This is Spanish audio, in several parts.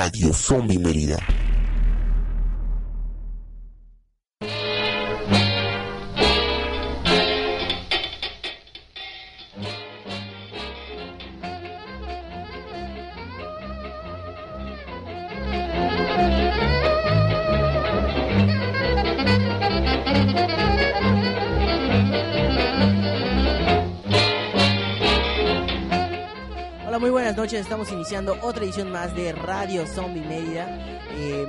Radio Zombie Mérida. Estamos iniciando otra edición más de Radio Zombie Mérida. Eh,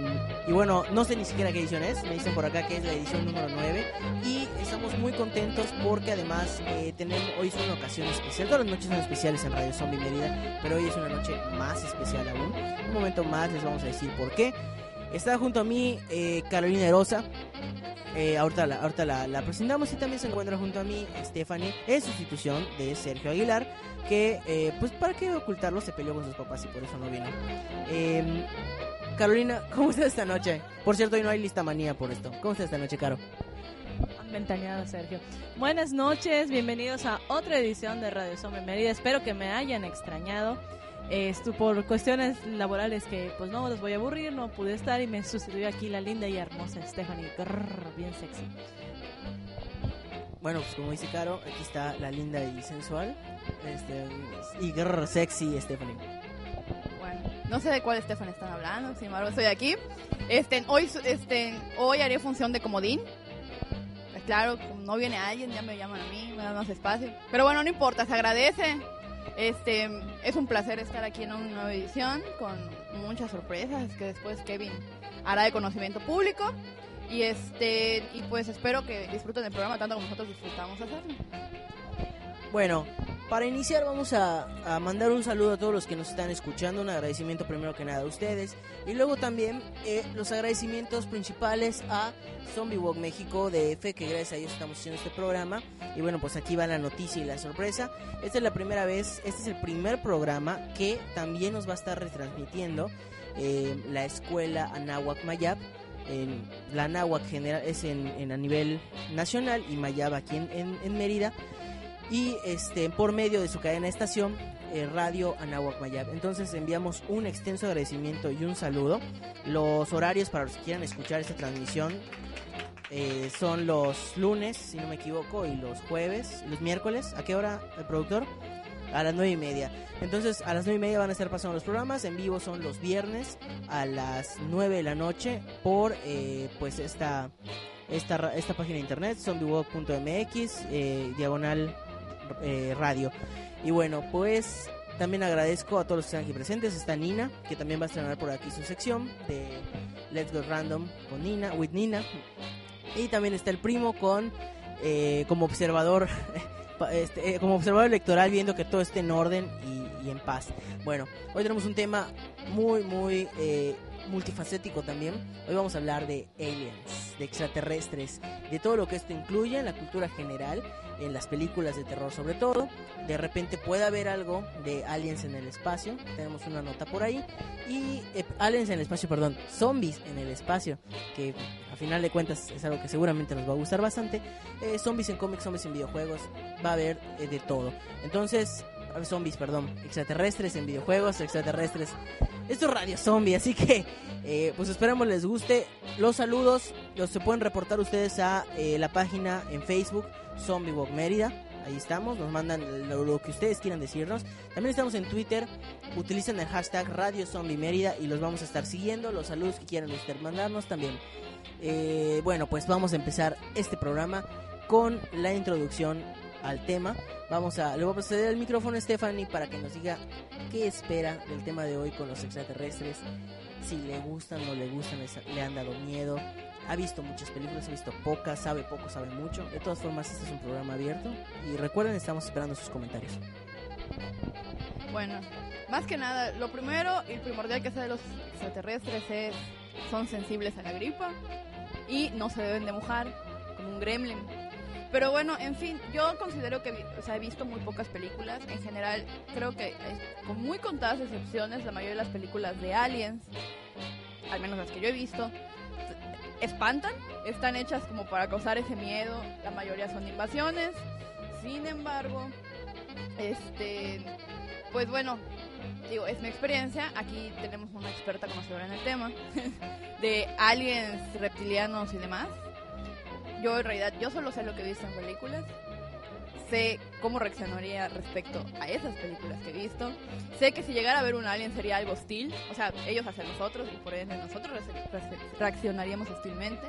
y bueno, no sé ni siquiera qué edición es. Me dicen por acá que es la edición número 9. Y estamos muy contentos porque además eh, tenemos hoy es una ocasión especial. Todas las noches son especiales en Radio Zombie Mérida, pero hoy es una noche más especial aún. Un momento más les vamos a decir por qué. Está junto a mí eh, Carolina Erosa. Eh, ahorita la, ahorita la, la presentamos y también se encuentra junto a mí Stephanie en sustitución de Sergio Aguilar que eh, pues para qué ocultarlo se peleó con sus papás y por eso no vino. Eh, Carolina, ¿cómo estás esta noche? Por cierto, hoy no hay lista manía por esto. ¿Cómo estás esta noche, Caro? Ventaneado, Sergio. Buenas noches, bienvenidos a otra edición de Radio Zombie Mérida. Espero que me hayan extrañado. Esto por cuestiones laborales que pues no los voy a aburrir, no pude estar y me sucedió aquí la linda y hermosa Stephanie, Grrr, bien sexy. Bueno, pues como dice Caro, aquí está la linda y sensual este, y grrr, sexy Stephanie. Bueno, no sé de cuál Estefan están hablando, sin embargo estoy aquí. Este, hoy, este, hoy haré función de comodín. Pues claro, no viene alguien, ya me llaman a mí, me dan más espacio. Pero bueno, no importa, se agradece. Este, es un placer estar aquí en una nueva edición con muchas sorpresas que después Kevin hará de conocimiento público. Y este, y pues espero que disfruten el programa tanto como nosotros disfrutamos hacerlo. Bueno, para iniciar vamos a, a mandar un saludo a todos los que nos están escuchando, un agradecimiento primero que nada a ustedes y luego también eh, los agradecimientos principales a Zombie Walk México de Fe, que gracias a ellos estamos haciendo este programa y bueno pues aquí va la noticia y la sorpresa. Esta es la primera vez, este es el primer programa que también nos va a estar retransmitiendo eh, la escuela Anáhuac Mayab. En, la Anáhuac general es en, a nivel nacional y Mayab aquí en- en- en Mérida y este por medio de su cadena de estación eh, Radio Anáhuac Mayab. Entonces enviamos un extenso agradecimiento y un saludo. Los horarios para los que quieran escuchar esta transmisión eh, son los lunes, si no me equivoco, y los jueves, los miércoles. ¿A qué hora, el productor? A las nueve y media. Entonces, a las nueve y media van a estar pasando los programas. En vivo son los viernes a las 9 de la noche por eh, pues esta, esta, esta página de internet, zombiewalk.mx, eh, diagonal eh, radio. Y bueno, pues también agradezco a todos los que están aquí presentes. Está Nina, que también va a estrenar por aquí su sección de Let's Go Random con Nina, with Nina. Y también está el primo con eh, como observador. este, eh, como observador electoral viendo que todo esté en orden y, y en paz. Bueno, hoy tenemos un tema muy, muy eh, multifacético también. Hoy vamos a hablar de aliens, de extraterrestres, de todo lo que esto incluye en la cultura general, en las películas de terror sobre todo. De repente puede haber algo de aliens en el espacio, tenemos una nota por ahí. Y eh, aliens en el espacio, perdón, zombies en el espacio, que a final de cuentas es algo que seguramente nos va a gustar bastante. Eh, zombies en cómics, zombies en videojuegos, va a haber eh, de todo. Entonces, zombies, perdón, extraterrestres en videojuegos, extraterrestres. Esto es Radio Zombie, así que eh, pues esperamos les guste. Los saludos los se pueden reportar ustedes a eh, la página en Facebook Zombie Walk Mérida. Ahí estamos, nos mandan lo, que ustedes quieran decirnos. También estamos en Twitter, utilicen el hashtag Radio Zombie Mérida y los vamos a estar siguiendo. Los saludos que quieran ustedes mandarnos también. Eh, bueno, pues vamos a empezar este programa con la introducción al tema. Vamos a, le voy a proceder el micrófono a Stephanie para que nos diga qué espera del tema de hoy con los extraterrestres. Si le gustan, no le gustan, le han dado miedo. Ha visto muchas películas, ha visto pocas, sabe poco, sabe mucho. De todas formas, este es un programa abierto. Y recuerden, estamos esperando sus comentarios. Bueno, más que nada, lo primero y primordial que sé de los extraterrestres es son sensibles a la gripa y no se deben de mojar como un gremlin. Pero bueno, en fin, yo considero que o sea, he visto muy pocas películas. En general, creo que con muy contadas excepciones, la mayoría de las películas de aliens, al menos las que yo he visto, espantan, están hechas como para causar ese miedo. La mayoría son invasiones. Sin embargo, este, pues bueno, digo, es mi experiencia. Aquí tenemos una experta conocedora en el tema de aliens, reptilianos y demás. Yo en realidad, yo solo sé lo que he visto en películas. Sé cómo reaccionaría respecto a esas películas que he visto. Sé que si llegara a ver un alien sería algo hostil. O sea, ellos hacia nosotros y por ende nosotros reaccionaríamos hostilmente.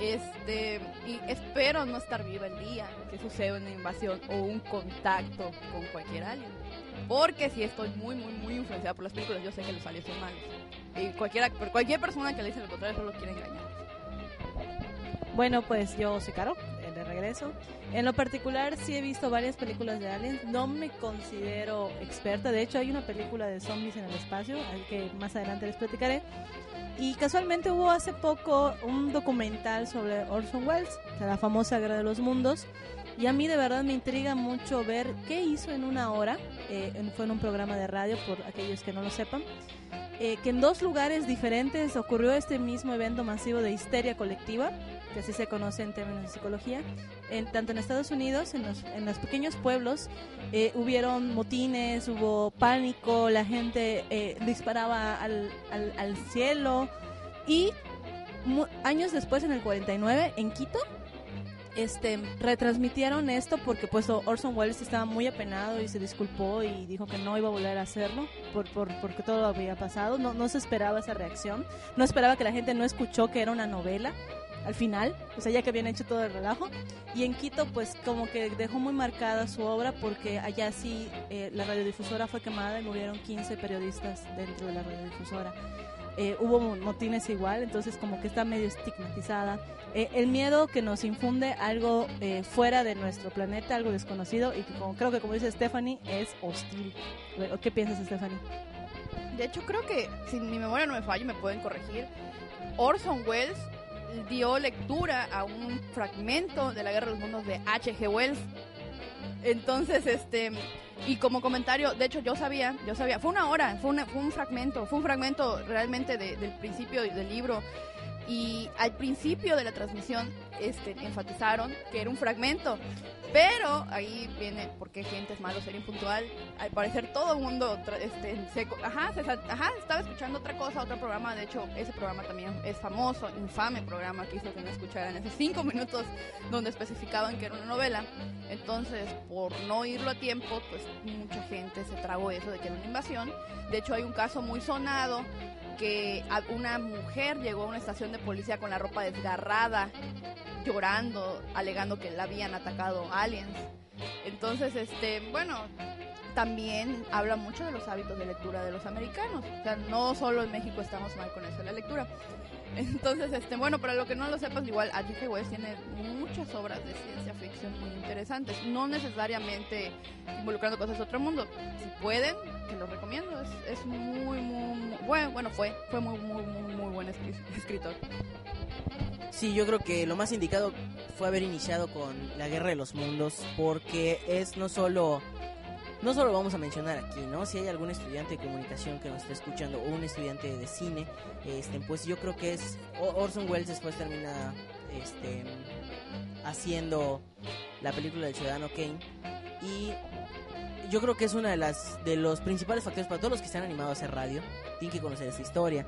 Este, y espero no estar viva el día que suceda una invasión o un contacto con cualquier alien. Porque si estoy muy, muy, muy influenciada por las películas, yo sé que los aliens son malos. Y cualquiera, cualquier persona que le dice lo contrario solo quiere engañar. Bueno, pues yo soy Caro, eh, de regreso. En lo particular sí he visto varias películas de aliens. No me considero experta. De hecho, hay una película de zombies en el espacio, que más adelante les platicaré. Y casualmente hubo hace poco un documental sobre Orson Welles, la famosa Guerra de los Mundos. Y a mí de verdad me intriga mucho ver qué hizo en una hora. Eh, fue en un programa de radio, por aquellos que no lo sepan. Eh, que en dos lugares diferentes ocurrió este mismo evento masivo de histeria colectiva, que así se conoce en términos de psicología. En, tanto en Estados Unidos, en los, en los pequeños pueblos, eh, hubieron motines, hubo pánico, la gente eh, disparaba al, al, al, cielo. Y años después, en el 49, en Quito, este, retransmitieron esto porque pues Orson Welles estaba muy apenado y se disculpó y dijo que no iba a volver a hacerlo por, por, porque todo había pasado. No, no se esperaba esa reacción. No esperaba que la gente no escuchó que era una novela al final, o sea, ya que habían hecho todo el relajo. Y en Quito, pues como que dejó muy marcada su obra porque allá sí eh, la radiodifusora fue quemada y murieron 15 periodistas dentro de la radiodifusora. Eh, hubo motines igual, entonces como que está medio estigmatizada. Eh, el miedo que nos infunde algo fuera de nuestro planeta, algo desconocido, y que como, creo que como dice Stephanie, es hostil. ¿Qué piensas, Stephanie? De hecho, creo que, si mi memoria no me falla, me pueden corregir, Orson Welles dio lectura a un fragmento de la Guerra de los Mundos de H.G. Wells. Entonces, este, y como comentario, de hecho yo sabía, yo sabía, fue una hora, fue, fue un fragmento, fue un fragmento realmente del principio del libro. Y al principio de la transmisión este, enfatizaron que era un fragmento. Pero ahí viene porque gente es malo ser impuntual. Al parecer todo el mundo este, se, ajá, ajá, estaba escuchando otra cosa, otro programa. De hecho, ese programa también es famoso, infame programa que hizo que no escucharan esos cinco minutos donde especificaban que era una novela. Entonces, por no irlo a tiempo, pues mucha gente se tragó eso de que era una invasión. De hecho, hay un caso muy sonado que una mujer llegó a una estación de policía con la ropa desgarrada, llorando, alegando que la habían atacado aliens. Entonces, este, bueno, también habla mucho de los hábitos de lectura de los americanos. O sea, no solo en México estamos mal con eso la lectura. Entonces, este, bueno, para lo que no lo sepas, igual H.G. Wells tiene muchas obras de ciencia ficción muy interesantes, no necesariamente involucrando cosas de otro mundo. Si pueden, te lo recomiendo, es, muy, muy, muy, bueno, bueno, fue, fue muy, muy, muy, muy buen escritor. Sí, yo creo que lo más indicado fue haber iniciado con la Guerra de los Mundos, porque es no solo no solo vamos a mencionar aquí, ¿no? Si hay algún estudiante de comunicación que nos está escuchando o un estudiante de cine, este, pues yo creo que es Orson Welles después termina este, haciendo la película del Ciudadano Kane y yo creo que es una de las de los principales factores para todos los que están animados a hacer radio. Tienen que conocer esa historia.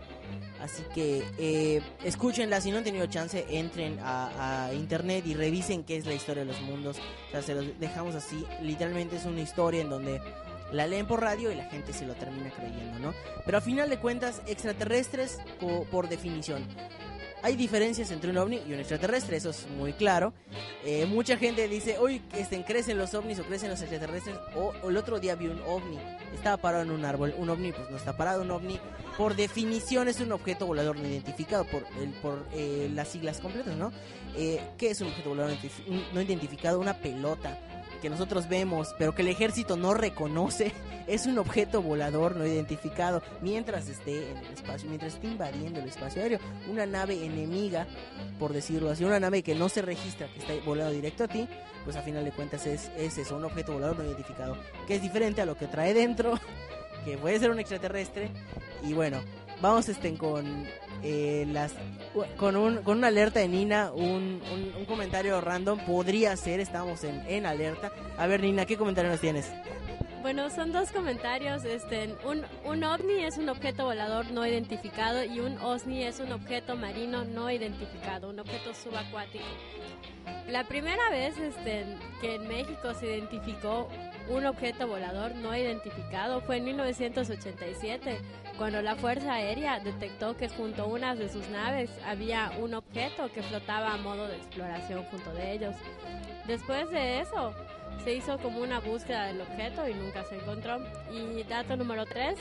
Así que eh, escúchenla. Si no han tenido chance, entren a, internet y revisen qué es la historia de los mundos. O sea, se los dejamos así. Literalmente es una historia en donde la leen por radio y la gente se lo termina creyendo, ¿no? Pero a final de cuentas, extraterrestres por definición hay diferencias entre un ovni y un extraterrestre, eso es muy claro. Eh, mucha gente dice, hoy este, crecen los ovnis o crecen los extraterrestres, o, el otro día vi un ovni, estaba parado en un árbol, un ovni pues no está parado, un ovni por definición es un objeto volador no identificado por, el, por eh, las siglas completas, ¿no? Eh, ¿Qué es un objeto volador no identificado? Una pelota que nosotros vemos, pero que el ejército no reconoce, es un objeto volador no identificado mientras esté en el espacio, mientras esté invadiendo el espacio aéreo. Una nave enemiga, por decirlo así, una nave que no se registra, que está volando directo a ti, pues a final de cuentas es, es eso, un objeto volador no identificado, que es diferente a lo que trae dentro, que puede ser un extraterrestre. Y bueno, vamos este, con eh, las con, un, con una alerta de Nina, un, un, comentario random podría ser, estamos en, en alerta. A ver Nina, ¿qué comentario nos tienes? Bueno, son dos comentarios. Este, un, un ovni es un objeto volador no identificado y un OSNI es un objeto marino no identificado, un objeto subacuático. La primera vez este, que en México se identificó un objeto volador no identificado fue en 1987, cuando la Fuerza Aérea detectó que junto a una de sus naves había un objeto que flotaba a modo de exploración junto de ellos. Después de eso, se hizo como una búsqueda del objeto y nunca se encontró. Y dato número 3,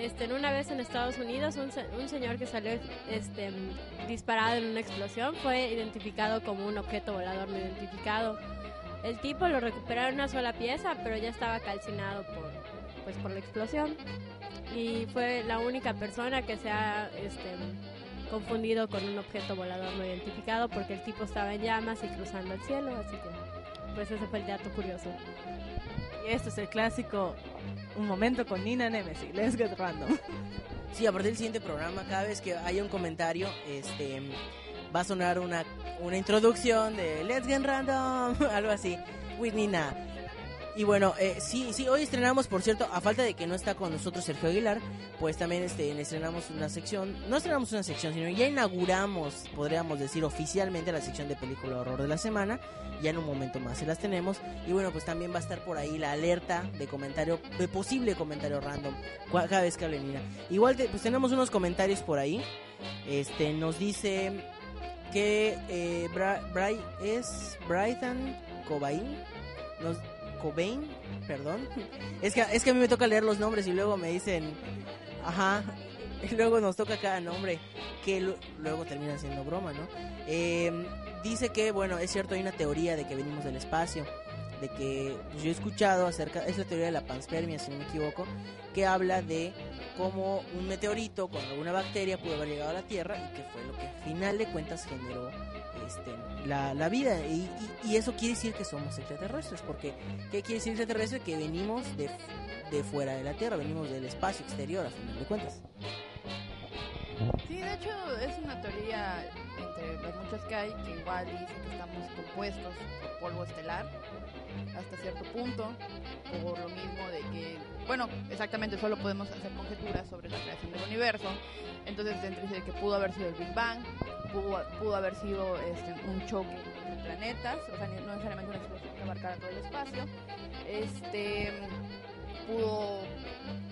este, una vez en Estados Unidos, un, un señor que salió este, disparado en una explosión fue identificado como un objeto volador no identificado. El tipo lo recuperaron una sola pieza, pero ya estaba calcinado por, pues, por la explosión. Y fue la única persona que se ha este, confundido con un objeto volador no identificado porque el tipo estaba en llamas y cruzando el cielo, así que pues ese fue el dato curioso. Y este es el clásico Un momento con Nina Nemesis. Let's get random. Sí, a partir del siguiente programa, cada vez que haya un comentario, este va a sonar una, una introducción de Let's Get Random, algo así, with Nina. Y bueno, eh, sí, sí, hoy estrenamos, por cierto, a falta de que no está con nosotros Sergio Aguilar, pues también este, estrenamos una sección, no estrenamos una sección, sino ya inauguramos, podríamos decir oficialmente, la sección de película horror de la semana, ya en un momento más se las tenemos, y bueno, pues también va a estar por ahí la alerta de comentario, de posible comentario random, cada vez que hable Nina. Igual, te- pues tenemos unos comentarios por ahí, este, nos dice que eh, Bra- es Brighton Cobain, nos, Cobain, perdón. Es que, es que a mí me toca leer los nombres y luego me dicen, ajá, y luego nos toca cada nombre, que lu- luego termina siendo broma, ¿no? Eh, dice que, bueno, es cierto, hay una teoría de que venimos del espacio, de que pues, yo he escuchado acerca, es la teoría de la panspermia, si no me equivoco, que habla de cómo un meteorito con alguna bacteria pudo haber llegado a la Tierra y que fue lo que al final de cuentas generó este, la, la vida. Y, y- y eso quiere decir que somos extraterrestres, porque ¿qué quiere decir extraterrestre? Que venimos de, de fuera de la Tierra, venimos del espacio exterior, a final de cuentas. Sí, de hecho es una teoría entre las muchas que hay que igual dice que estamos compuestos por polvo estelar hasta cierto punto, por lo mismo de que, bueno, exactamente solo podemos hacer conjeturas sobre la creación del universo, entonces dentro dice que pudo haber sido el Big Bang, pudo, pudo haber sido este, un choque entre planetas, o sea, no necesariamente una explosión que abarcara todo el espacio, este pudo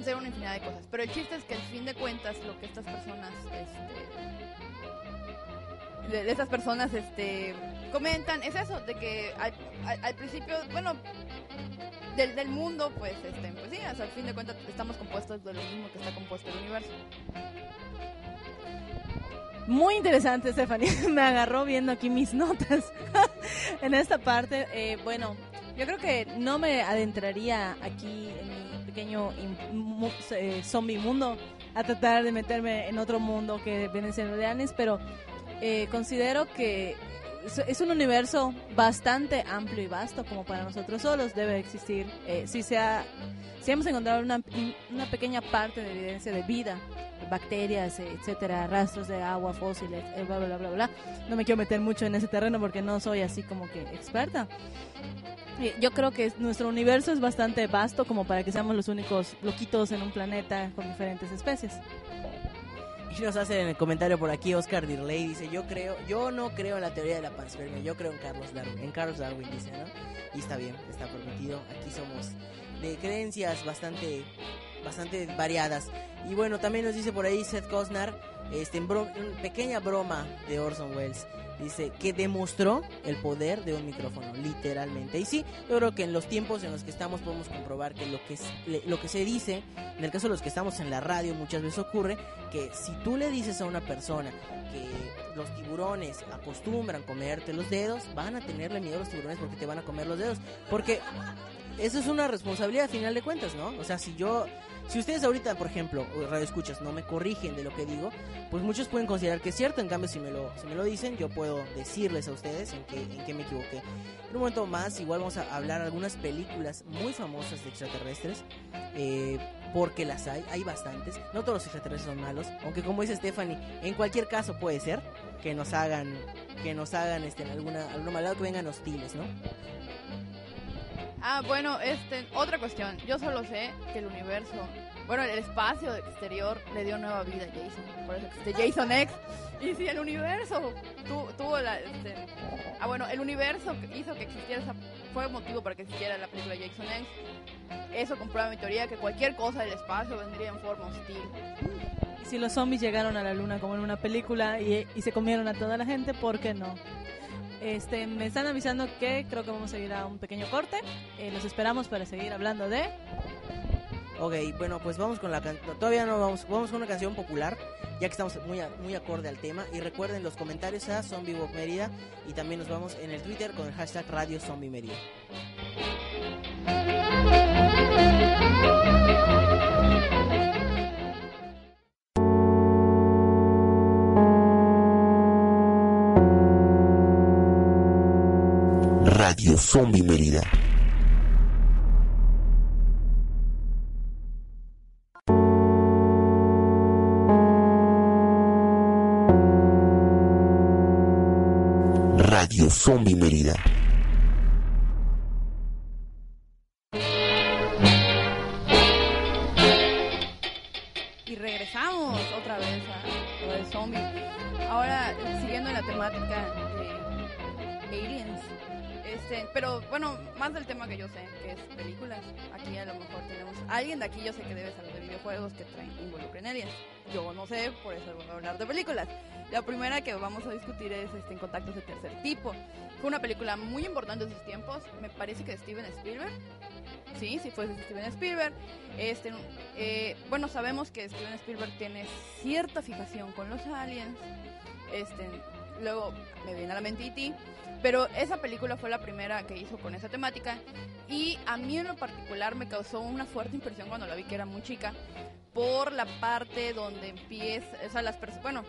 ser una infinidad de cosas. Pero el chiste es que al fin de cuentas lo que estas personas, este, de, de estas personas, este, comentan es eso, de que al, principio, bueno, del, del mundo, pues, este, pues sí, sea, al fin de cuentas estamos compuestos de lo mismo que está compuesto el universo. Muy interesante, Stephanie. Me agarró viendo aquí mis notas en esta parte. Eh, bueno, yo creo que no me adentraría aquí en mi pequeño eh, zombie mundo a tratar de meterme en otro mundo que vienen siendo aliens, pero eh, considero que es- un universo bastante amplio y vasto como para nosotros solos debe existir. Eh, si, se ha- si hemos encontrado una, una pequeña parte de evidencia de vida bacterias, eh, etcétera, rastros de agua, fósiles, eh, bla, bla, bla, bla. No me quiero meter mucho en ese terreno porque no soy así como que experta. Yo creo que nuestro universo es bastante vasto como para que seamos los únicos loquitos en un planeta con diferentes especies. Nos hace en el comentario por aquí Oscar Dirley, dice, yo creo, yo no creo en la teoría de la panspermia, yo creo en Carlos Darwin, en Carlos Darwin dice, ¿no? Y está bien, está permitido, aquí somos de creencias bastante, bastante variadas. Y bueno, también nos dice por ahí Seth Cosnar, este, en bro- pequeña broma de Orson Welles, dice que demostró el poder de un micrófono, literalmente. Y sí, yo creo que en los tiempos en los que estamos podemos comprobar que lo que, lo que se dice, en el caso de los que estamos en la radio, muchas veces ocurre que si tú le dices a una persona que los tiburones acostumbran comerte los dedos, van a tenerle miedo a los tiburones porque te van a comer los dedos. Porque eso es una responsabilidad a final de cuentas, ¿no? O sea, si yo, si ustedes ahorita, por ejemplo, radio escuchas, no me corrigen de lo que digo, pues muchos pueden considerar que es cierto. En cambio, si me lo, si me lo dicen, yo puedo decirles a ustedes en qué, en qué me equivoqué. En un momento más, igual vamos a hablar algunas películas muy famosas de extraterrestres. eh, porque las hay, hay bastantes. No todos los extraterrestres son malos, aunque como dice Stephanie, en cualquier caso puede ser que nos hagan, que nos hagan este, alguna, alguna maldad, que vengan hostiles, ¿no? Ah, bueno, este, otra cuestión. Yo solo sé que el universo, bueno, el espacio exterior le dio nueva vida a Jason. Por eso existe Jason X. Y si el universo tu- tuvo la. este, ah, bueno, el universo hizo que existiera esa. Fue motivo para que existiera la película Jason X. Eso comprueba mi teoría que cualquier cosa del espacio vendría en forma hostil. Si los zombies llegaron a la luna como en una película y, y se comieron a toda la gente, ¿por qué no? Este, me están avisando que creo que vamos a ir a un pequeño corte. Eh, los esperamos para seguir hablando de... Ok, bueno, pues vamos con la canción. Todavía no vamos, vamos con una canción popular, ya que estamos muy, a- muy acorde al tema. Y recuerden los comentarios a Zombie Mérida. Y también nos vamos en el Twitter con el hashtag Radio Zombie Mérida. Zombie Mérida. Radio Zombie Mérida. Este, pero bueno, más del tema que yo sé, que es películas. Aquí a lo mejor tenemos alguien de aquí, yo sé que debe saber de videojuegos que traen, involucren aliens. Yo no sé, por eso voy a hablar de películas. La primera que vamos a discutir es este, En Contactos de Tercer Tipo. Fue una película muy importante en sus tiempos, me parece que de Steven Spielberg. Sí, sí fue de Steven Spielberg. Este, eh, bueno, sabemos que Steven Spielberg tiene cierta fijación con los aliens. Este, luego me viene a la mente E.T., pero esa película fue la primera que hizo con esa temática y a mí en lo particular me causó una fuerte impresión cuando la vi que era muy chica por la parte donde empieza, o sea, las personas, bueno,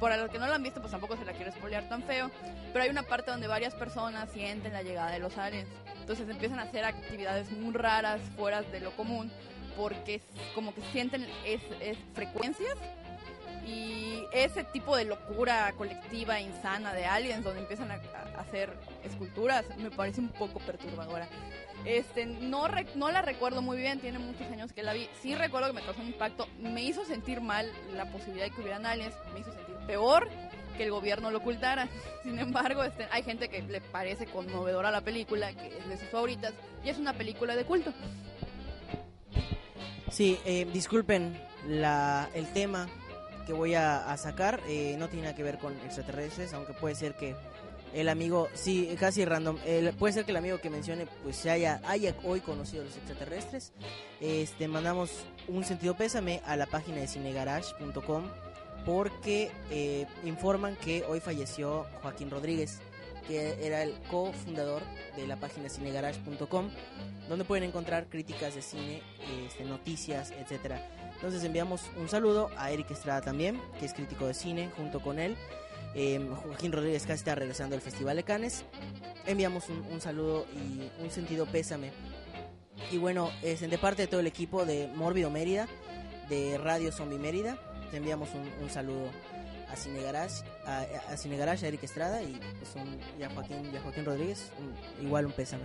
por los que no la han visto pues tampoco se la quiero spoilear tan feo, pero hay una parte donde varias personas sienten la llegada de los aliens. Entonces empiezan a hacer actividades muy raras, fuera de lo común, porque es como que sienten es, es frecuencias y ese tipo de locura colectiva insana de aliens donde empiezan a, hacer esculturas me parece un poco perturbadora. Este, no, no la recuerdo muy bien, tiene muchos años que la vi. Sí recuerdo que me causó un impacto. Me hizo sentir mal la posibilidad de que hubieran aliens. Me hizo sentir peor que el gobierno lo ocultara. Sin embargo, este, hay gente que le parece conmovedora la película, que es de sus favoritas, y es una película de culto. Sí, eh, disculpen la, el tema que voy a, a sacar. eh, no tiene nada que ver con extraterrestres, aunque puede ser que el amigo, sí, casi random, el- puede ser que el amigo que mencione pues se haya, haya hoy conocido a los extraterrestres. Este, mandamos un sentido pésame a la página de cinegarage.com porque eh, informan que hoy falleció Joaquín Rodríguez, que era el cofundador de la página cinegarage.com donde pueden encontrar críticas de cine, este, noticias, etcétera. Entonces enviamos un saludo a Eric Estrada también, que es crítico de cine, junto con él. Eh, Joaquín Rodríguez casi está regresando al Festival de Cannes. Enviamos un, saludo y un sentido pésame. Y bueno, es de parte de todo el equipo de Mórbido Mérida, de Radio Zombie Mérida, te enviamos un, saludo a Cine Garage, a, a a Eric Estrada y, pues, y a, Joaquín, y a Joaquín Rodríguez, igual un pésame.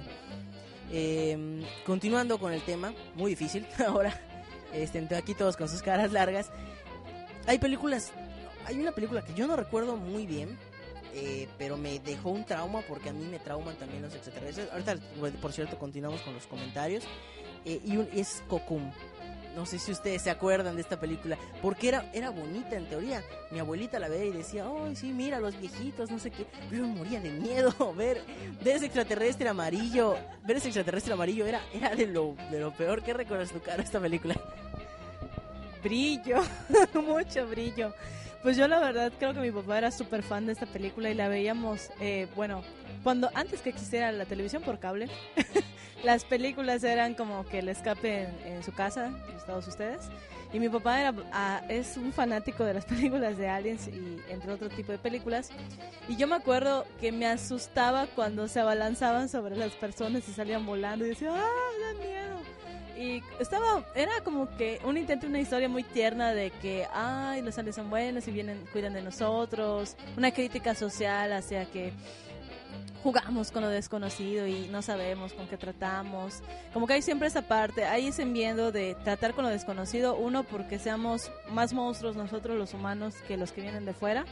Eh, continuando con el tema, muy difícil ahora. Este, aquí todos con sus caras largas. Hay películas, hay una película que yo no recuerdo muy bien, eh, pero me dejó un trauma porque a mí me trauman también los extraterrestres. Ahorita, por cierto, continuamos con los comentarios. Eh, y un- es Cocoon. No sé si ustedes se acuerdan de esta película, porque era, era bonita en teoría. Mi abuelita la veía y decía, ay, sí, mira, los viejitos, no sé qué. Pero me moría de miedo ver, ver ese extraterrestre amarillo. Ver ese extraterrestre amarillo era, era de, lo, de lo peor. ¿Qué recuerdas tu cara esta película? Brillo, mucho brillo. Pues yo la verdad creo que mi papá era súper fan de esta película y la veíamos, eh, bueno, cuando antes que existiera la televisión por cable, las películas eran como que el escape en, en su casa, en todos ustedes. Y mi papá era, ah, es un fanático de las películas de aliens y entre otro tipo de películas. Y yo me acuerdo que me asustaba cuando se abalanzaban sobre las personas y salían volando y decía, ¡ah, da miedo! Y estaba, era como que un intento, una historia muy tierna de que, ay, los aliens son buenos y vienen, cuidan de nosotros. Una crítica social hacia que jugamos con lo desconocido y no sabemos con qué tratamos. Como que hay siempre esa parte, hay ese miedo de tratar con lo desconocido, uno porque seamos más monstruos nosotros los humanos que los que vienen de fuera,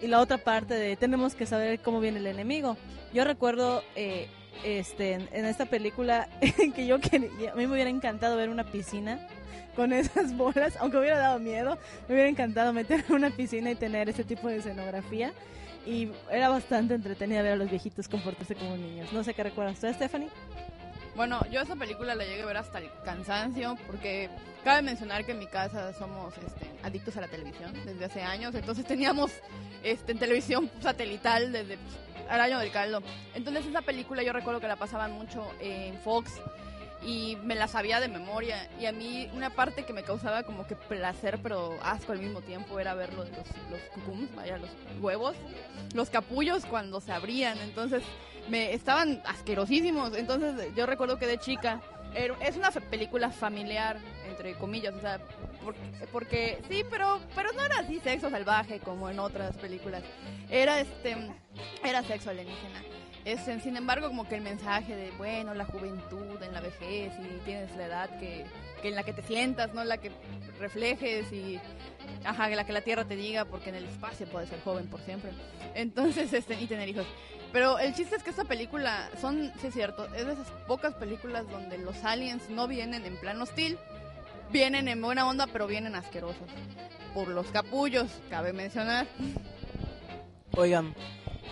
y la otra parte de tenemos que saber cómo viene el enemigo. Yo recuerdo eh, este, en, en esta película que yo quería, a mí me hubiera encantado ver una piscina con esas bolas, aunque hubiera dado miedo, me hubiera encantado meter en una piscina y tener ese tipo de escenografía. Y era bastante entretenida ver a los viejitos comportarse como niños. No sé qué recuerdas tú, Stephanie. Bueno, yo esa película la llegué a ver hasta el cansancio porque cabe mencionar que en mi casa somos este, adictos a la televisión desde hace años, entonces teníamos este, en televisión satelital desde pues, el año del caldo. Entonces esa película yo recuerdo que la pasaban mucho en Fox y me la sabía de memoria y a mí una parte que me causaba como que placer pero asco al mismo tiempo era ver los, los cucums, vaya, los huevos, los capullos cuando se abrían, entonces me estaban asquerosísimos, entonces yo recuerdo que de chica era- es una película familiar entre comillas, o sea, porque, porque sí, pero pero no era así sexo salvaje como en otras películas. Era este era sexo alienígena. Este, sin embargo, como que el mensaje de, bueno, la juventud en la vejez y tienes la edad que, que en la que te sientas, no la que reflejes y, ajá, la que la tierra te diga, porque en el espacio puedes ser joven por siempre. Entonces, este, y tener hijos. Pero el chiste es que esta película, son, sí es cierto, es de esas pocas películas donde los aliens no vienen en plan hostil, vienen en buena onda, pero vienen asquerosos. Por los capullos, cabe mencionar. Oigan,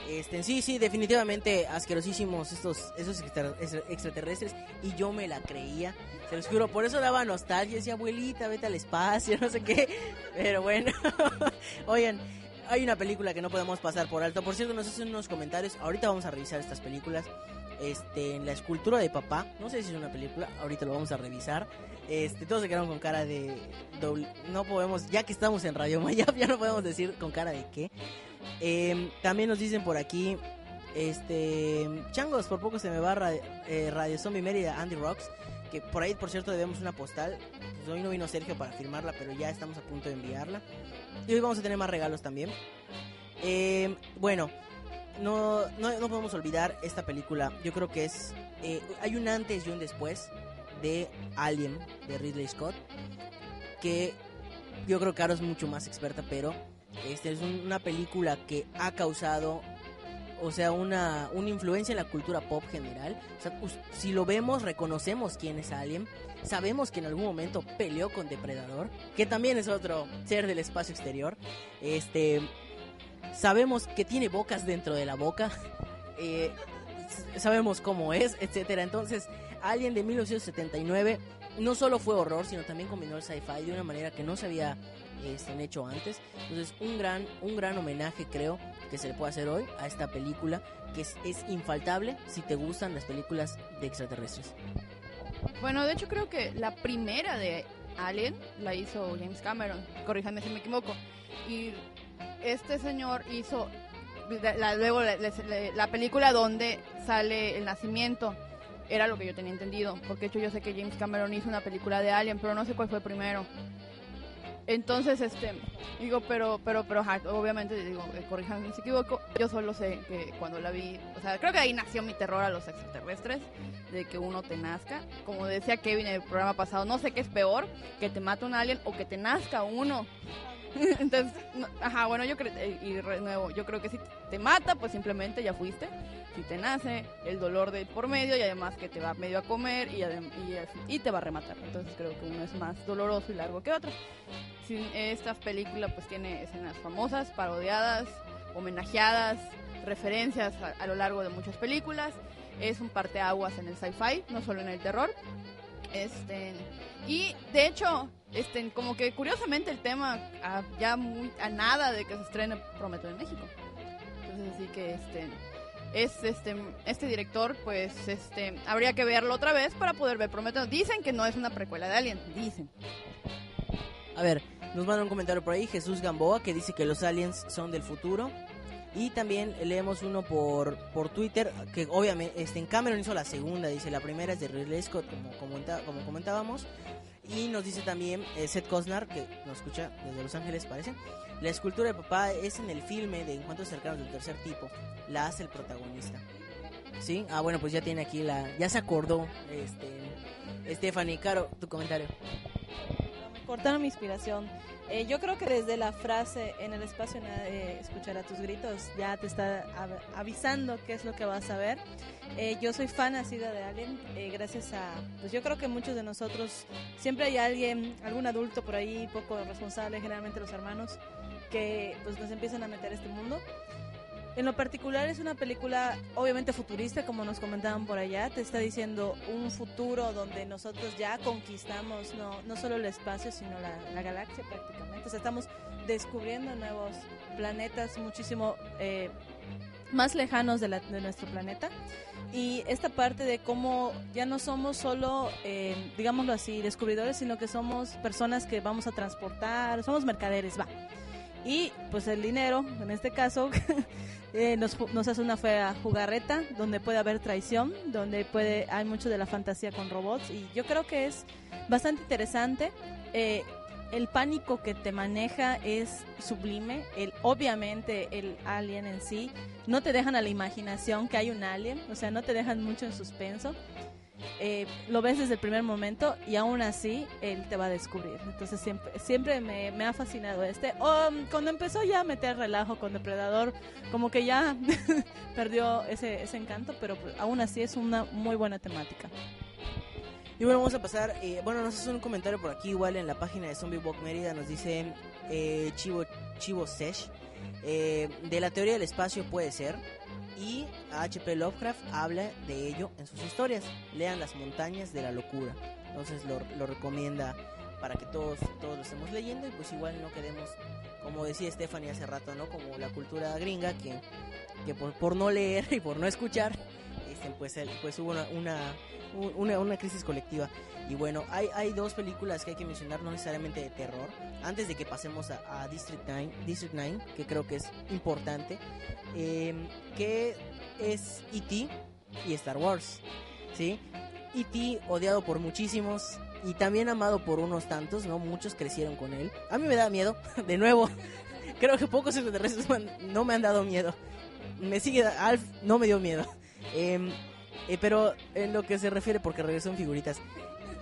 este, sí, sí, definitivamente asquerosísimos estos, esos extra- extra- extraterrestres y yo me la creía, se los juro, por eso daba nostalgia, decía abuelita, vete al espacio, no sé qué, pero bueno, oigan, hay una película que no podemos pasar por alto, por cierto nos hacen unos comentarios, ahorita vamos a revisar estas películas, este, en la escultura de papá, no sé si es una película, ahorita lo vamos a revisar, este, todos se quedaron con cara de doble, no podemos, ya que estamos en Radio Mayap, ya no podemos decir con cara de qué, eh, también nos dicen por aquí, este, changos, por poco se me va Radio, eh, Radio Zombie Mérida, Andy Rocks, que por ahí, por cierto, debemos una postal. Pues hoy no vino Sergio para firmarla, pero ya estamos a punto de enviarla. Y hoy vamos a tener más regalos también. Eh, bueno, no, no, no podemos olvidar esta película. Yo creo que es, eh, hay un antes y un después de Alien, de Ridley Scott, que yo creo que Caro es mucho más experta, pero este es un- una película que ha causado, o sea, una, una influencia en la cultura pop general. Si lo vemos, reconocemos quién es Alien. Sabemos que en algún momento peleó con Depredador, que también es otro ser del espacio exterior. Este, sabemos que tiene bocas dentro de la boca. eh, sabemos cómo es, etcétera. Entonces, Alien de 1979 no solo fue horror, sino también combinó el sci-fi de una manera que no se había este, hecho antes. Entonces, un gran, un gran homenaje creo que se le puede hacer hoy a esta película que es, es infaltable si te gustan las películas de extraterrestres. Bueno, de hecho creo que la primera de Alien la hizo James Cameron, corríjame si me equivoco. Y este señor hizo la, la- luego la- la película donde sale el nacimiento. Era lo que yo tenía entendido, porque de hecho yo sé que James Cameron hizo una película de Alien, pero no sé cuál fue primero. Entonces, este, digo, pero, pero, pero, obviamente, digo, eh, corríjame si equivoco, yo solo sé que cuando la vi, o sea, creo que ahí nació mi terror a los extraterrestres, de que uno te nazca. Como decía Kevin en el programa pasado, no sé qué es peor, que te mate un alien o que te nazca uno. Entonces, no- ajá, bueno, yo creo, eh, y de nuevo, yo creo que si te mata, pues simplemente ya fuiste. Si te nace, el dolor de por medio y además que te va medio a comer y, y, y te va a rematar. Entonces creo que uno es más doloroso y largo que otro. Esta película pues tiene escenas famosas, parodiadas, homenajeadas, referencias a, a lo largo de muchas películas. Es un parteaguas en el sci-fi, no solo en el terror. Este, y de hecho, este, como que curiosamente el tema ya muy a nada de que se estrene Prometeo en México. Entonces así que este es este este director pues este habría que verlo otra vez para poder ver Prometeo. Dicen que no es una precuela de Alien, dicen. A ver, nos manda un comentario por ahí Jesús Gamboa que dice que los aliens son del futuro. Y también leemos uno por, por Twitter, que obviamente este, en Cameron hizo la segunda, dice la primera es de Ridley Scott, como, como comentábamos. Y nos dice también eh, Seth Cosnar, que nos escucha desde Los Ángeles, parece. La escultura de papá es en el filme de Encuentros cercanos del tercer tipo. La hace el protagonista. ¿Sí? Ah, bueno, pues ya tiene aquí la... Ya se acordó, este... Stephanie, Caro, tu comentario. Me cortaron mi inspiración. Eh, yo creo que desde la frase en el espacio nadie escuchará tus gritos ya te está av- avisando qué es lo que vas a ver. Eh, yo soy fan nacida de Alien, eh, gracias a, pues yo creo que muchos de nosotros, siempre hay alguien, algún adulto por ahí poco responsable, generalmente los hermanos, que pues nos empiezan a meter a este mundo. En lo particular es una película obviamente futurista, como nos comentaban por allá, te está diciendo un futuro donde nosotros ya conquistamos no, no solo el espacio, sino la, la galaxia prácticamente. O sea, estamos descubriendo nuevos planetas muchísimo eh, más lejanos de, la- de nuestro planeta. Y esta parte de cómo ya no somos solo, eh, digámoslo así, descubridores, sino que somos personas que vamos a transportar, somos mercaderes, va. Y pues el dinero, en este caso, eh, nos, nos hace una fea jugarreta donde puede haber traición, donde puede hay mucho de la fantasía con robots y yo creo que es bastante interesante. Eh, el pánico que te maneja es sublime. El, obviamente el alien en sí no te dejan a la imaginación que hay un alien, o sea, no te dejan mucho en suspenso. Eh, lo ves desde el primer momento y aún así él te va a descubrir. Entonces siempre, siempre me, ha fascinado este. Um, cuando empezó ya a meter relajo con Depredador, como que ya perdió ese, ese encanto, pero aún así es una muy buena temática. Y bueno, vamos a pasar. eh, bueno, nos hace un comentario por aquí, igual en la página de Zombie Walk Mérida. Nos dice eh, Chivo, Chivo Sesh. de la teoría del espacio puede ser. Y H.P. Lovecraft habla de ello en sus historias. Lean Las Montañas de la Locura. Entonces lo, lo recomienda para que todos, todos lo estemos leyendo. Y pues igual no quedemos, como decía Stephanie hace rato, ¿no? Como la cultura gringa que, que por, por no leer y por no escuchar, este, pues, pues hubo una, una, un- una, una crisis colectiva. Y bueno, hay, hay dos películas que hay que mencionar, no necesariamente de terror, antes de que pasemos a, District 9, District 9, que creo que es importante, eh, que es E.T. y Star Wars. ¿sí? E.T. odiado por muchísimos y también amado por unos tantos, ¿no? Muchos crecieron con él. A mí me da miedo, de nuevo. Creo que pocos extraterrestres no me han dado miedo. Me sigue, Alf no me dio miedo. Em, eh, pero en lo que se refiere, porque regresó en figuritas,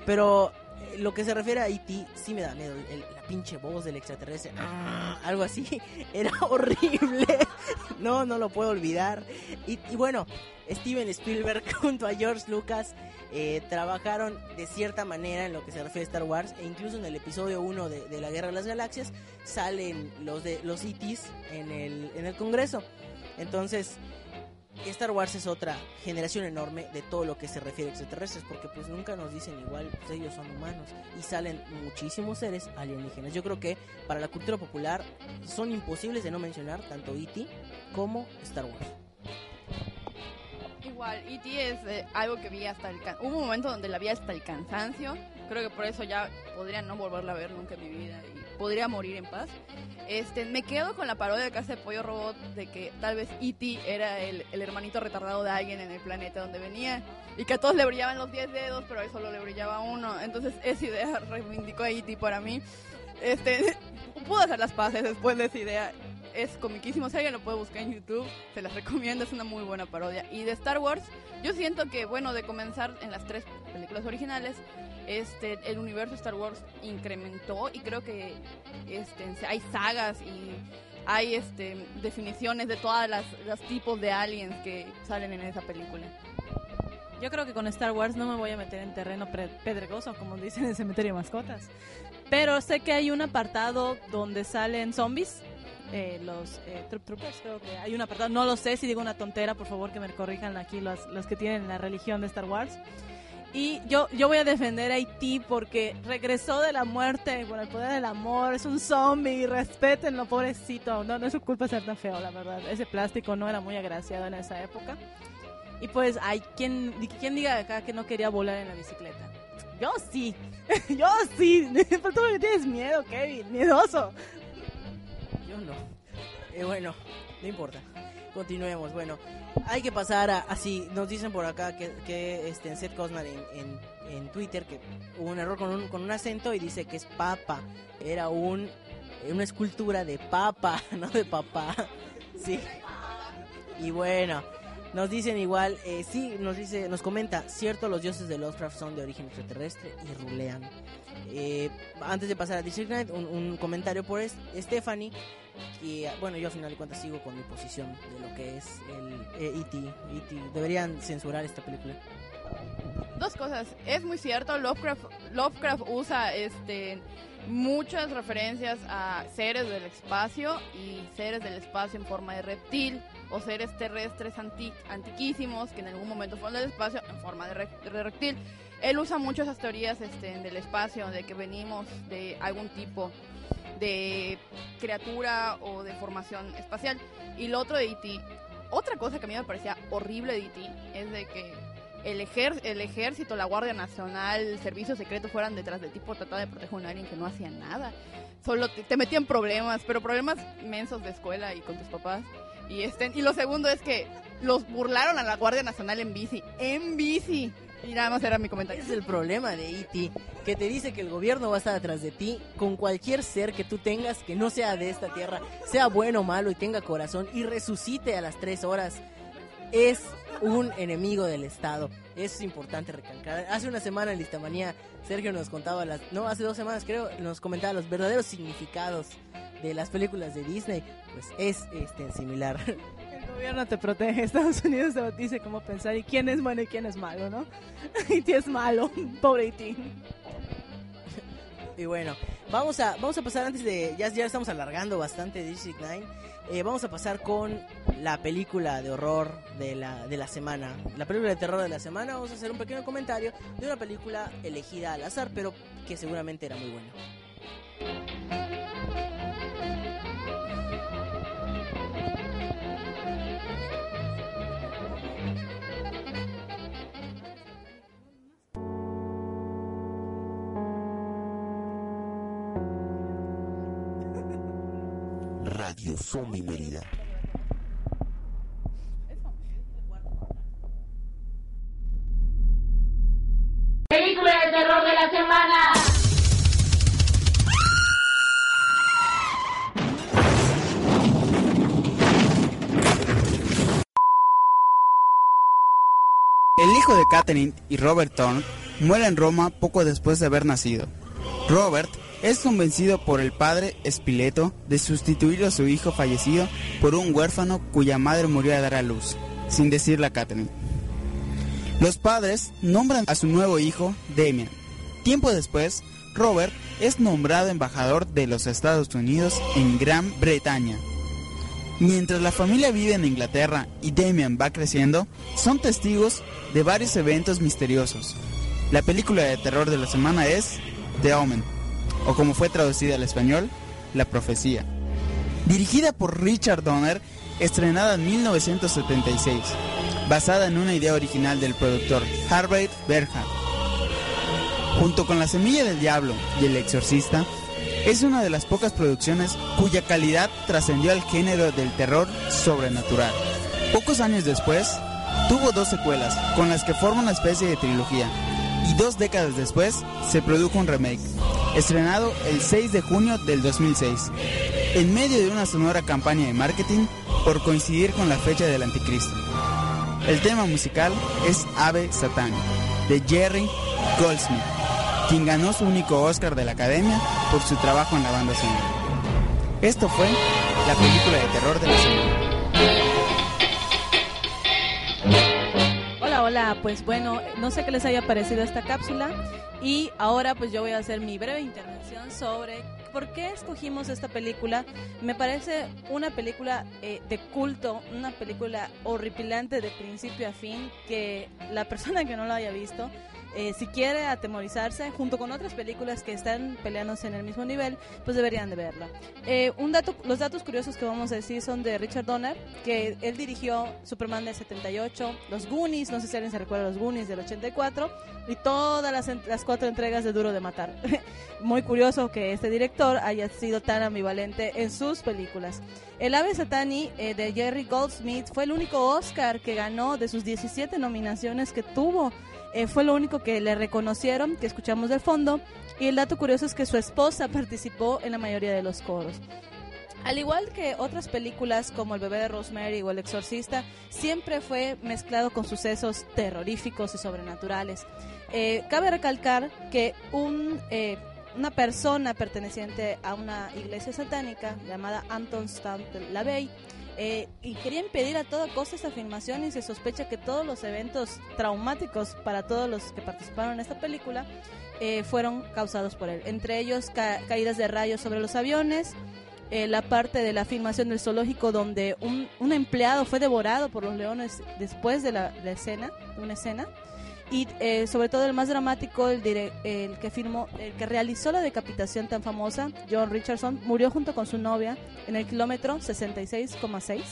pero eh, lo que se refiere a E.T. sí me da miedo. el- la pinche voz del extraterrestre, ah, algo así, era horrible. No, no lo puedo olvidar. Y, y bueno, Steven Spielberg junto a George Lucas eh, trabajaron de cierta manera en lo que se refiere a Star Wars. E incluso en el episodio 1 de, de la Guerra de las Galaxias salen los de los E.T.s en el, en el Congreso. Entonces, Star Wars es otra generación enorme de todo lo que se refiere a extraterrestres, porque pues nunca nos dicen igual, pues ellos son humanos y salen muchísimos seres alienígenas. Yo creo que para la cultura popular son imposibles de no mencionar tanto E.T. como Star Wars. Igual, E.T. es eh, algo que vi hasta el... can- Hubo un momento donde la vi hasta el cansancio. Creo que por eso ya podría no volverla a ver nunca en mi vida y podría morir en paz. Este, me quedo con la parodia de Casa de Pollo Robot de que tal vez E.T. era el, el hermanito retardado de alguien en el planeta donde venía y que a todos le brillaban los 10 dedos, pero a él solo le brillaba uno. Entonces esa idea reivindicó a E.T. para mí. Este, pude hacer las paces después de esa idea. Es comiquísimo, si alguien lo puede buscar en YouTube, se las recomiendo, es una muy buena parodia. Y de Star Wars, yo siento que, bueno, de comenzar en las tres películas originales, este, el universo Star Wars incrementó y creo que este, hay sagas y hay este, definiciones de todas las los tipos de aliens que salen en esa película. Yo creo que con Star Wars no me voy a meter en terreno pedregoso, como dicen en Cementerio de Mascotas. Pero sé que hay un apartado donde salen zombies, eh, los eh, Troop Troopers, creo que hay un apartado. No lo sé si digo una tontera, por favor que me corrijan aquí los, los que tienen la religión de Star Wars. Y yo, yo voy a defender a Haití porque regresó de la muerte con el poder del amor, es un zombie, respétenlo, pobrecito. No, no es su culpa ser tan feo, la verdad. Ese plástico no era muy agraciado en esa época. Y pues hay quien, quien diga acá que no quería volar en la bicicleta. Yo sí, yo sí. Pero tú me tienes miedo, Kevin, miedoso. Yo no. Eh, bueno, no importa. Continuemos. Bueno, hay que pasar a. Así, nos dicen por acá que, que este, Seth Cosnar en, en, en Twitter que hubo un error con un, con un acento y dice que es papa. Era un una escultura de papa, no de papá. Sí. Y bueno, Nos dicen igual, eh, sí, nos dice, nos comenta, cierto, los dioses de Lovecraft son de origen extraterrestre y rulean. Eh, antes de pasar a District 9, un, un comentario por Stephanie. Y ah, bueno, yo al final de cuentas sigo con mi posición de lo que es el eh, E.T. E.T. Deberían censurar esta película. Dos cosas. Es muy cierto, Lovecraft, Lovecraft usa este muchas referencias a seres del espacio y seres del espacio en forma de reptil o seres terrestres anti- antiquísimos que en algún momento fueron del espacio en forma de, re- de reptil. Él usa mucho esas teorías este, del espacio, de que venimos de algún tipo de criatura o de formación espacial. Y lo otro de E.T., otra cosa que a mí me parecía horrible de E.T. es de que el, ejer- el ejército, la Guardia Nacional, el servicio secreto fueran detrás de ti por tratar de proteger a un alien que no hacía nada. Solo te, te metían problemas, pero problemas mensos de escuela y con tus papás. Y, este, y lo segundo es que los burlaron a la Guardia Nacional en bici. En bici. Y nada más era mi comentario. Ese es el problema de E.T., que te dice que el gobierno va a estar atrás de ti con cualquier ser que tú tengas que no sea de esta tierra, sea bueno o malo y tenga corazón y resucite a las tres horas. Es un enemigo del Estado. Eso es importante recalcar. Hace una semana en Listamanía, Sergio nos contaba las. No, hace dos semanas creo, nos comentaba los verdaderos significados de las películas de Disney. Pues es este similar. Gobierno te protege, Estados Unidos te dice cómo pensar y quién es bueno y quién es malo, ¿no? Ti es malo, pobre ti. Y bueno, vamos a, vamos a pasar antes de. Ya, ya estamos alargando bastante District 9. eh, vamos a pasar con la película de horror de la, de la semana. La película de terror de la semana. Vamos a hacer un pequeño comentario de una película elegida al azar, pero que seguramente era muy buena. Zombie Mérida. Película de terror de la semana. El hijo de Catherine y Robert Thorne muere en Roma poco después de haber nacido. Robert es convencido por el padre Spileto de sustituir a su hijo fallecido por un huérfano cuya madre murió a dar a luz, sin decirle a Catherine. Los padres nombran a su nuevo hijo Damian. Tiempo después, Robert es nombrado embajador de los Estados Unidos en Gran Bretaña. Mientras la familia vive en Inglaterra y Damian va creciendo, son testigos de varios eventos misteriosos. La película de terror de la semana es The Omen, o como fue traducida al español, La Profecía. Dirigida por Richard Donner, estrenada en 1976, basada en una idea original del productor Harvey Berham. Junto con La Semilla del Diablo y El Exorcista, es una de las pocas producciones cuya calidad trascendió al género del terror sobrenatural. Pocos años después, tuvo dos secuelas, con las que forma una especie de trilogía, y dos décadas después se produjo un remake, estrenado el 6 de junio del 2006, en medio de una sonora campaña de marketing por coincidir con la fecha del anticristo. El tema musical es Ave Satán, de Jerry Goldsmith, quien ganó su único Oscar de la Academia por su trabajo en la banda sonora. Esto fue la película de terror de la semana. Pues bueno, no sé qué les haya parecido esta cápsula y ahora pues yo voy a hacer mi breve intervención sobre por qué escogimos esta película. Me parece una película eh, de culto, una película horripilante de principio a fin que la persona que no lo haya visto eh, si quiere atemorizarse, junto con otras películas que están peleándose en el mismo nivel, pues deberían de verla. Eh, un dato, los datos curiosos que vamos a decir son de Richard Donner, que él dirigió Superman del 78, Los Goonies, no sé si alguien se recuerda los Goonies del 84, y todas las, las cuatro entregas de Duro de Matar. Muy curioso que este director haya sido tan ambivalente en sus películas. El Ave Satani eh, de Jerry Goldsmith fue el único Oscar que ganó de sus 17 nominaciones que tuvo. Eh, fue lo único que le reconocieron, que escuchamos de fondo. Y el dato curioso es que su esposa participó en la mayoría de los coros. al igual que otras películas como El bebé de Rosemary o El exorcista, siempre fue mezclado con sucesos terroríficos y sobrenaturales. Eh, cabe recalcar que eh, una persona perteneciente a una iglesia satánica llamada Anton LaVey eh, y quería impedir a toda costa esta filmación y se sospecha que todos los eventos traumáticos para todos los que participaron en esta película eh, fueron causados por él. Entre ellos ca- caídas de rayos sobre los aviones, eh, la parte de la filmación del zoológico donde un, un empleado fue devorado por los leones después de la, la escena, de una escena. Y eh, sobre todo el más dramático, el, dire- el que filmó, el que realizó la decapitación tan famosa, John Richardson, murió junto con su novia en el kilómetro 66,6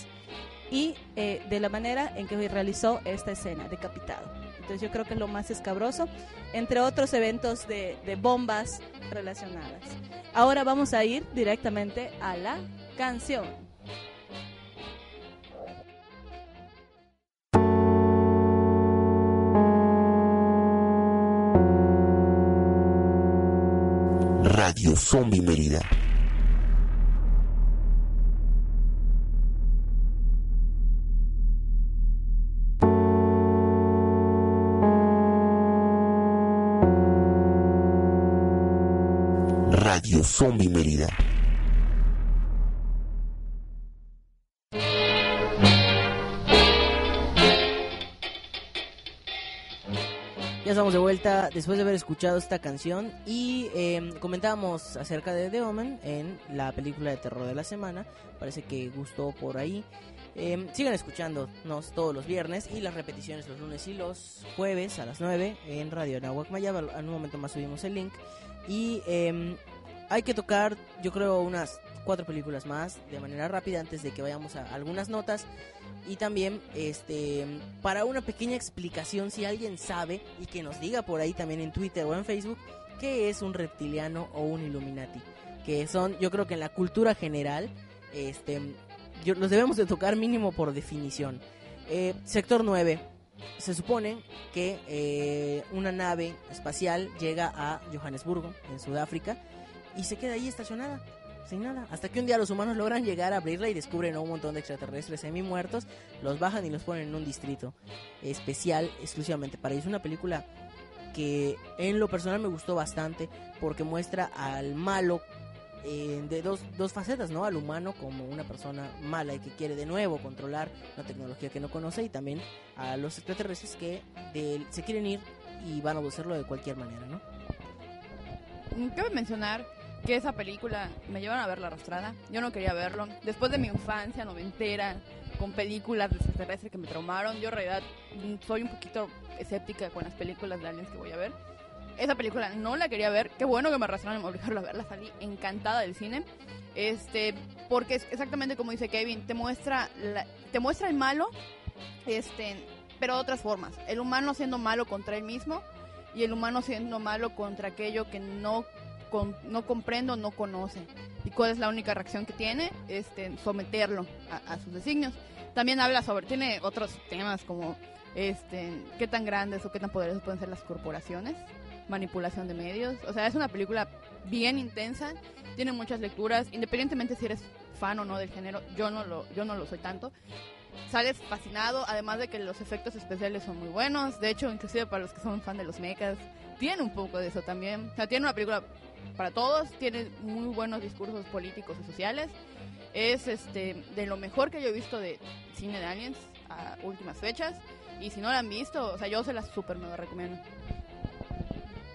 y eh, de la manera en que realizó esta escena, decapitado. Entonces yo creo que es lo más escabroso, entre otros eventos de bombas relacionadas. Ahora vamos a ir directamente a la canción. Radio Zombie Mérida. Radio Zombie Mérida. De vuelta después de haber escuchado esta canción y eh, comentábamos acerca de The Omen en la película de terror de la semana. Parece que gustó por ahí. Eh, sigan escuchándonos todos los viernes y las repeticiones los lunes y los jueves a las 9 en Radio Nahuac Mayab. En un momento más subimos el link. Y eh, hay que tocar, yo creo, unas cuatro películas más de manera rápida antes de que vayamos a algunas notas. Y también, este, para una pequeña explicación, si alguien sabe y que nos diga por ahí también en Twitter o en Facebook, qué es un reptiliano o un Illuminati. Que son, yo creo que en la cultura general, este, yo, los debemos de tocar mínimo por definición. Eh, sector 9. Se supone que eh, una nave espacial llega a Johannesburgo, en Sudáfrica, y se queda ahí estacionada, sin nada. Hasta que un día los humanos logran llegar a abrirla y descubren a un montón de extraterrestres semi-muertos, los bajan y los ponen en un distrito especial exclusivamente para ellos. Una película que en lo personal me gustó bastante porque muestra al malo eh, de dos, dos facetas, ¿no? Al humano como una persona mala y que quiere de nuevo controlar una tecnología que no conoce y también a los extraterrestres que de- se quieren ir y van a hacerlo de cualquier manera, ¿no? Cabe mencionar que esa película me llevaron a verla arrastrada. Yo no quería verlo. Después de mi infancia noventera, con películas de extraterrestres que me traumaron, yo en realidad soy un poquito escéptica con las películas de aliens que voy a ver. Esa película no la quería ver. Qué bueno que me arrastraron y me obligaron a verla. Salí encantada del cine. Este, porque es exactamente como dice Kevin, te muestra, la- te muestra el malo, este, pero de otras formas. El humano siendo malo contra él mismo y el humano siendo malo contra aquello que no, con- no comprende o no conoce. ¿Y cuál es la única reacción que tiene? Este, someterlo a, a sus designios. También habla sobre, tiene otros temas como este, qué tan grandes o qué tan poderosas pueden ser las corporaciones, manipulación de medios. O sea, es una película bien intensa, tiene muchas lecturas, independientemente si eres fan o no del género, yo no lo, yo no lo soy tanto sales fascinado, además de que los efectos especiales son muy buenos. De hecho, inclusive para los que son fan de los mechas, tiene un poco de eso también. O sea, tiene una película para todos, tiene muy buenos discursos políticos y sociales. Es este de lo mejor que yo he visto de cine de aliens a últimas fechas. Y si no la han visto, o sea, yo se la super mega recomiendo.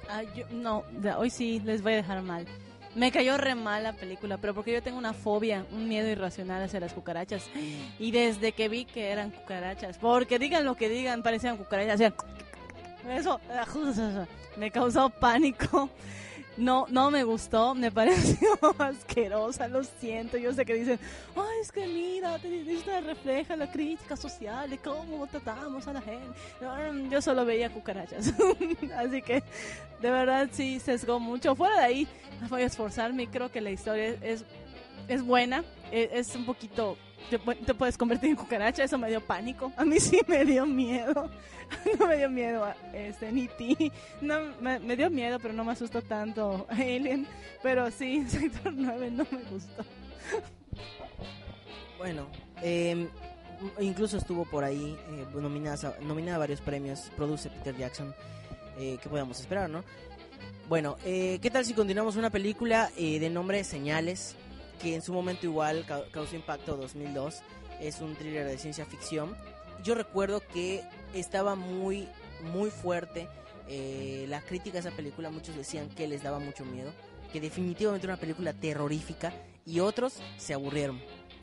Ah, yo- no, hoy sí les voy a dejar mal. Me cayó re mal la película, pero porque yo tengo una fobia, un miedo irracional hacia las cucarachas. Y desde que vi que eran cucarachas, porque digan lo que digan, parecían cucarachas. Eso me causó pánico. No, no me gustó, me pareció asquerosa, lo siento. Yo sé que dicen, ay, es que mira, te- refleja la crítica social de cómo tratamos a la gente. No, Yo solo veía cucarachas, así que de verdad sí sesgó mucho. Fuera de ahí, voy a esforzarme y creo que la historia es, es buena, e- es, un poquito... Te, pu- te puedes convertir en cucaracha, eso me dio pánico. A mí sí me dio miedo. No me dio miedo a este, ni ti. No, me, me dio miedo, pero no me asustó tanto Alien. Pero sí, Sector 9 no me gustó. Bueno, eh, incluso estuvo por ahí eh, nominada, a- nominada a varios premios. Produce Peter Jackson. Eh, ¿Qué podemos esperar, no? Bueno, eh, ¿qué tal si continuamos una película eh, de nombre Señales? Que en su momento igual ca- causó impacto 2002. Es un thriller de ciencia ficción. Yo recuerdo que estaba muy, muy fuerte eh, la crítica a esa película. Muchos decían que les daba mucho miedo. Que definitivamente era una película terrorífica. Y otros se aburrieron.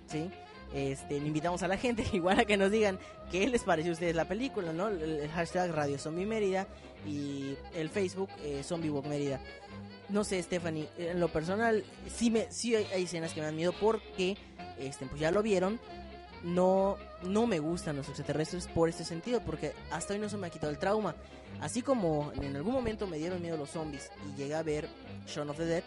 ¿Sí? Este, invitamos a la gente igual a que nos digan qué les pareció a ustedes la película, ¿no? El, el hashtag Radio Zombie Mérida y el Facebook eh, Zombie Walk Mérida. No sé, Stephanie, en lo personal sí me sí hay, escenas que me dan miedo porque este pues ya lo vieron. No no me gustan los extraterrestres por este sentido porque hasta hoy no se me ha quitado el trauma. Así como en algún momento me dieron miedo los zombies y llegué a ver Shaun of the Dead,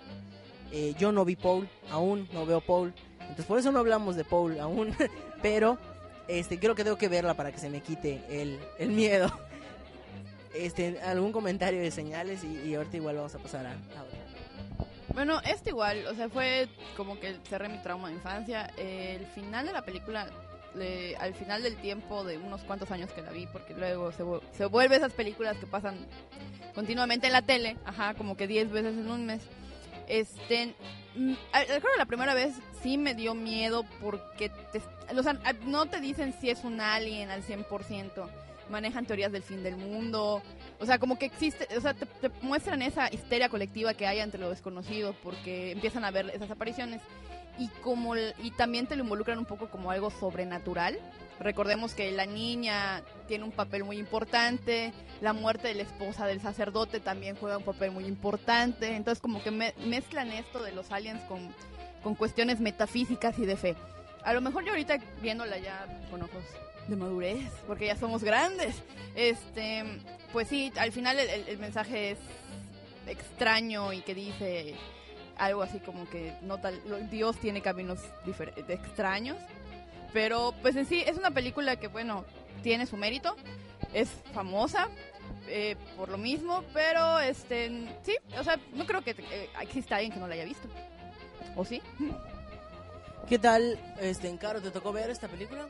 eh, yo no vi Paul, aún no veo Paul. Entonces por eso no hablamos de Paul aún, pero este creo que tengo que verla para que se me quite el miedo. Este, algún comentario de señales y, y ahorita igual vamos a pasar a, a otra. Bueno, este igual, o sea, fue como que cerré mi trauma de infancia. El final de la película, le- al final del tiempo de unos cuantos años que la vi, porque luego se, se vuelve esas películas que pasan continuamente en la tele, ajá, como que 10 veces en un mes. Este, mm, recuerdo la primera vez sí me dio miedo porque te, o sea, no te dicen si es un alien al 100%, manejan teorías del fin del mundo, o sea, como que existe, o sea, te, te muestran esa histeria colectiva que hay entre lo desconocido porque empiezan a ver esas apariciones y como y también te lo involucran un poco como algo sobrenatural. Recordemos que la niña tiene un papel muy importante, la muerte de la esposa del sacerdote también juega un papel muy importante, entonces como que me- mezclan esto de los aliens con, con cuestiones metafísicas y de fe. A lo mejor yo ahorita viéndola ya con ojos de madurez, porque ya somos grandes, este, pues sí, al final el, el- mensaje es extraño y que dice algo así como que no tal, Dios tiene caminos extraños, pero pues en sí es una película que bueno tiene su mérito, es famosa eh, por lo mismo, pero este sí, o sea no creo que eh, exista alguien que no la haya visto, o sí. ¿Qué tal, este, Encaro, te tocó ver esta película?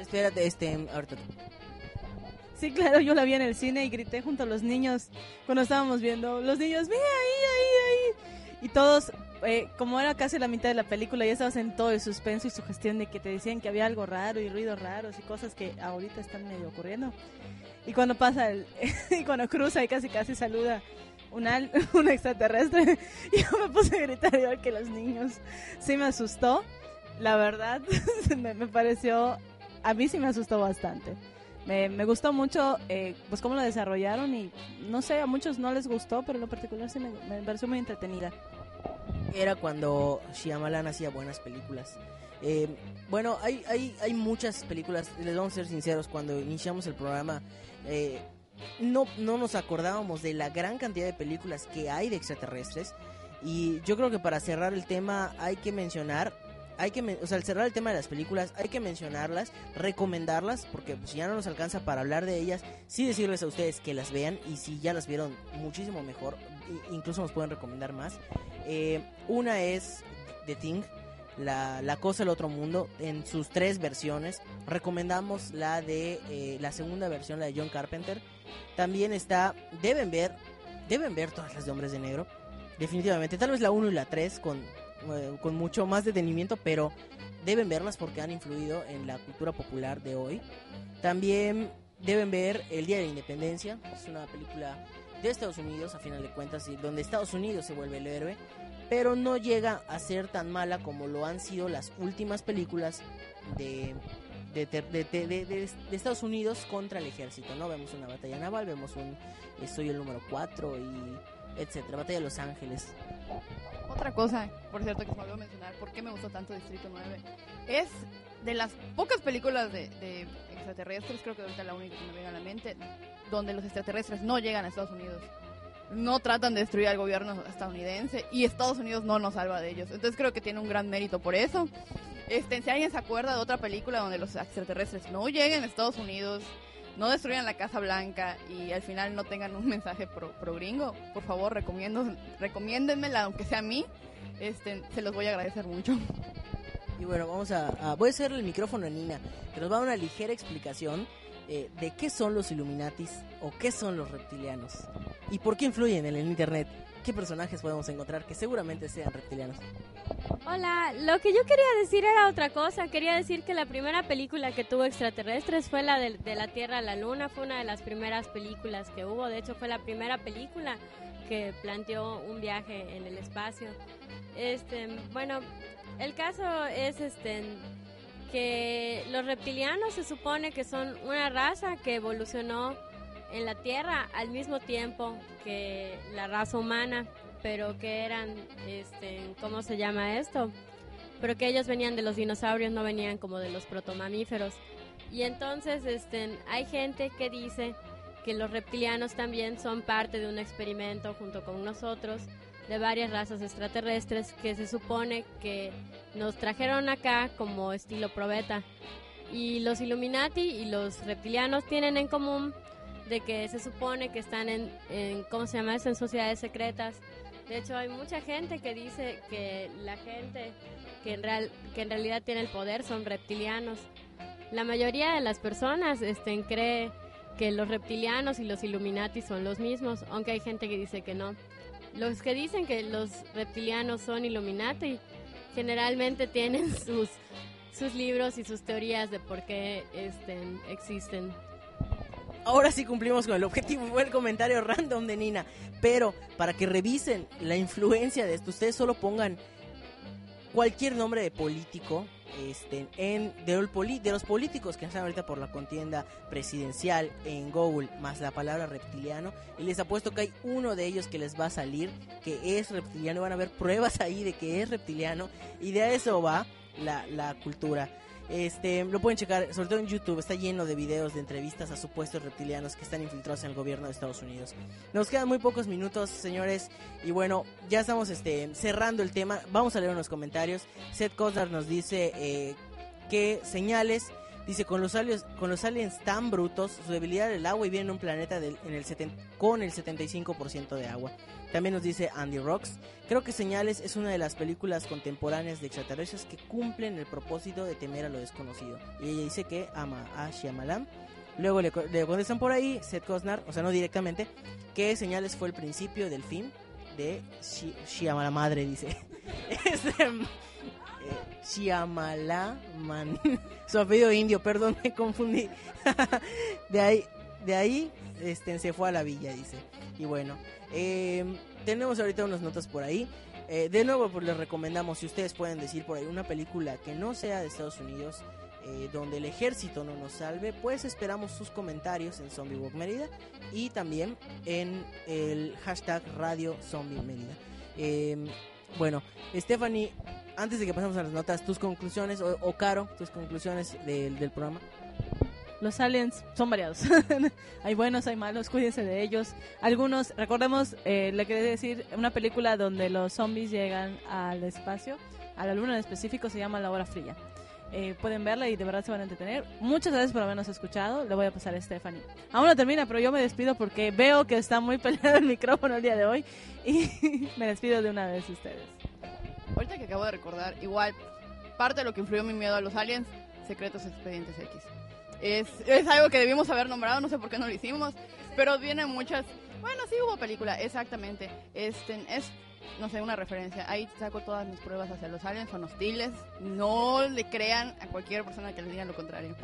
Espérate, este, ahorita. Sí, claro, yo la vi en el cine y grité junto a los niños cuando estábamos viendo. Los niños, mira ahí, ahí, ahí. Y todos, eh, como era casi la mitad de la película, ya estabas en todo el suspenso y sugestión de que te decían que había algo raro y ruidos raros y cosas que ahorita están medio ocurriendo. Y cuando pasa y cuando cruza y casi casi saluda un, al- extraterrestre, yo me puse a gritar igual que los niños. Sí me asustó, la verdad, me pareció, a mí sí me asustó bastante. Me, me gustó mucho eh, pues cómo lo desarrollaron y no sé, a muchos no les gustó, pero en lo particular sí me, me pareció muy entretenida. Era cuando Shyamalan hacía buenas películas. Eh, bueno, hay, hay, hay muchas películas, les vamos a ser sinceros, cuando iniciamos el programa eh, no, no nos acordábamos de la gran cantidad de películas que hay de extraterrestres y yo creo que para cerrar el tema hay que mencionar, hay que, o sea, al cerrar el tema de las películas hay que mencionarlas, recomendarlas, porque pues, si ya no nos alcanza para hablar de ellas, sí decirles a ustedes que las vean y si ya las vieron muchísimo mejor, incluso nos pueden recomendar más. Eh, una es The Thing, la, la cosa del otro mundo, en sus tres versiones. Recomendamos la de eh, la segunda versión, la de John Carpenter. También está, deben ver, deben ver todas las de Hombres de Negro. Definitivamente, tal vez la 1 y la 3 con, eh, con mucho más detenimiento, pero deben verlas porque han influido en la cultura popular de hoy. También deben ver El Día de la Independencia, es una película de Estados Unidos, a final de cuentas, y donde Estados Unidos se vuelve el héroe, pero no llega a ser tan mala como lo han sido las últimas películas de, de, de- de Estados Unidos contra el ejército, ¿no? Vemos una batalla naval, vemos un eh, Soy el número 4 y etcétera, batalla de Los Ángeles. Otra cosa, por cierto, que se me olvidó mencionar, ¿por qué me gustó tanto Distrito 9? Es de las pocas películas de, de extraterrestres, creo que ahorita la única que me viene a la mente, donde los extraterrestres no llegan a Estados Unidos. No tratan de destruir al gobierno estadounidense y Estados Unidos no nos salva de ellos. Entonces creo que tiene un gran mérito por eso. Este, si alguien se acuerda de otra película donde los extraterrestres no lleguen a Estados Unidos, no destruyan la Casa Blanca y al final no tengan un mensaje pro, pro gringo, por favor, recomiendo, recomiéndenmela, aunque sea a mí. este, se los voy a agradecer mucho. Y bueno, vamos a, a- voy a hacer el micrófono a Nina, que nos va a dar una ligera explicación eh, de qué son los Illuminatis o qué son los reptilianos y por qué influyen en el internet. ¿Qué personajes podemos encontrar que seguramente sean reptilianos? Hola, lo que yo quería decir era otra cosa. Quería decir que la primera película que tuvo extraterrestres fue la de, de la Tierra a la Luna. Fue una de las primeras películas que hubo. De hecho, fue la primera película que planteó un viaje en el espacio. Este, bueno, el caso es este que los reptilianos se supone que son una raza que evolucionó en la Tierra al mismo tiempo que la raza humana, pero que eran, este, ¿cómo se llama esto? Pero que ellos venían de los dinosaurios, no venían como de los protomamíferos. Y entonces, este, hay gente que dice que los reptilianos también son parte de un experimento junto con nosotros de varias razas extraterrestres que se supone que nos trajeron acá como estilo probeta. Y los Illuminati y los reptilianos tienen en común de que se supone que están en, en ¿cómo se llama eso? En sociedades secretas. De hecho, hay mucha gente que dice que la gente que en, real, que en realidad tiene el poder son reptilianos. La mayoría de las personas este, cree que los reptilianos y los Illuminati son los mismos, aunque hay gente que dice que no. Los que dicen que los reptilianos son Illuminati generalmente tienen sus, sus libros y sus teorías de por qué este, existen. Ahora sí cumplimos con el objetivo, fue el comentario random de Nina. Pero para que revisen la influencia de esto, ustedes solo pongan cualquier nombre de político este, en, de, los políticos que están ahorita por la contienda presidencial en Google, más la palabra reptiliano, y les apuesto que hay uno de ellos que les va a salir que es reptiliano, van a ver pruebas ahí de que es reptiliano, y de eso va la, la cultura. Este, lo pueden checar, sobre todo en YouTube, está lleno de videos de entrevistas a supuestos reptilianos que están infiltrados en el gobierno de Estados Unidos. Nos quedan muy pocos minutos, señores, y bueno, ya estamos este, cerrando el tema. Vamos a leer unos comentarios. Seth Cosnar nos dice eh, que señales, dice, con los, aliens, con los aliens tan brutos, su debilidad del agua y viene en un planeta del- en el seten- con el 75% de agua. También nos dice Andy Rocks, creo que Señales es una de las películas contemporáneas de extraterrestres que cumplen el propósito de temer a lo desconocido. Y ella dice que ama a Shyamalan. Luego le, le contestan por ahí, Seth Cosnar, o sea, no directamente, que Señales fue el principio del fin de Shi- Shyamalan madre, dice. Este, eh, Shyamalan, su apellido indio, perdón, me confundí. de ahí, de ahí, este, se fue a la villa, dice. Y bueno, eh, tenemos ahorita unas notas por ahí. Eh, de nuevo, pues les recomendamos, si ustedes pueden decir por ahí una película que no sea de Estados Unidos, eh, donde el ejército no nos salve, pues esperamos sus comentarios en Zombie Walk Mérida y también en el hashtag Radio Zombie Mérida. Eh, bueno, Stephanie, antes de que pasemos a las notas, tus conclusiones, o, o Caro, tus conclusiones del, del programa. Los aliens son variados. hay buenos, hay malos, cuídense de ellos. Algunos, recordemos, eh, le quería decir, una película donde los zombies llegan al espacio, a la luna en específico, se llama La Hora Fría. Eh, pueden verla y de verdad se van a entretener. Muchas gracias por habernos escuchado. Le voy a pasar a Stephanie. Aún no termina, pero yo me despido porque veo que está muy peleado el micrófono el día de hoy. Y me despido de una vez de ustedes. Ahorita que acabo de recordar, igual, parte de lo que influyó mi miedo a los aliens, Secretos Expedientes X. Es, es algo que debimos haber nombrado, no sé por qué no lo hicimos, pero vienen muchas... Bueno, sí hubo película, exactamente. Este, es, no sé, una referencia. Ahí saco todas mis pruebas hacia los aliens, son hostiles. No le crean a cualquier persona que les diga lo contrario.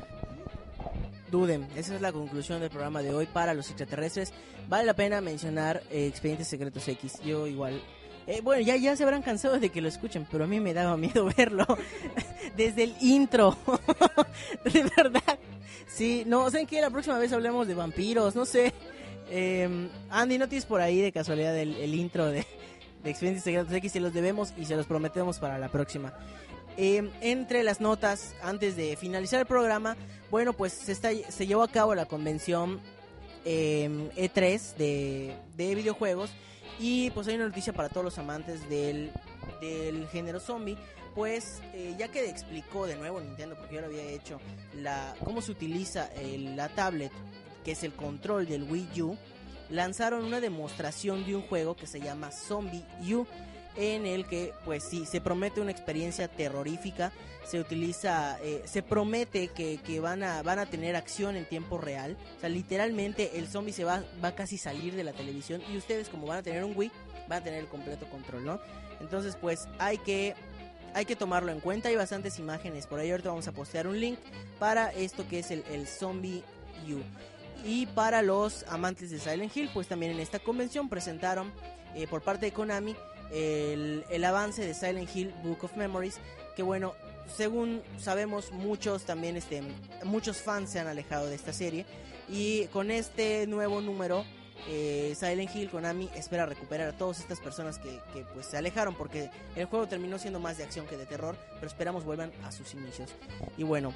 Duden, esa es la conclusión del programa de hoy para los extraterrestres. Vale la pena mencionar eh, Expedientes Secretos X. Yo igual. Eh, bueno, ya, ya se habrán cansado de que lo escuchen, pero a mí me daba miedo verlo desde el intro. de verdad. Sí, no, ¿saben qué? La próxima vez hablemos de vampiros, no sé. Eh, Andy, ¿no tienes por ahí de casualidad el, intro de, de Expedientes Secretos X? Se los debemos y se los prometemos para la próxima. Eh, entre las notas, antes de finalizar el programa, bueno, pues se, está, se llevó a cabo la convención eh, E3 de, de videojuegos y pues hay una noticia para todos los amantes del, del género zombie. Pues eh, ya que explicó de nuevo Nintendo, porque yo lo había hecho, la, cómo se utiliza la tablet, que es el control del Wii U, lanzaron una demostración de un juego que se llama Zombie U. en el que pues sí, se promete una experiencia terrorífica, se utiliza, eh, se promete que, que van, a, van a tener acción en tiempo real, o sea, literalmente el zombie se va, va a casi salir de la televisión y ustedes como van a tener un Wii, van a tener el completo control, ¿no? Entonces pues hay que hay que tomarlo en cuenta. Hay bastantes imágenes por ahí. Ahorita vamos a postear un link para esto que es el, el Zombie U. Y para los amantes de Silent Hill, pues también en esta convención presentaron eh, por parte de Konami el, avance de Silent Hill Book of Memories. Que bueno, según sabemos, muchos también, este, muchos fans se han alejado de esta serie. Y con este nuevo número eh, Silent Hill Konami espera recuperar a todas estas personas que, que, pues se alejaron porque el juego terminó siendo más de acción que de terror, pero esperamos vuelvan a sus inicios. Y bueno,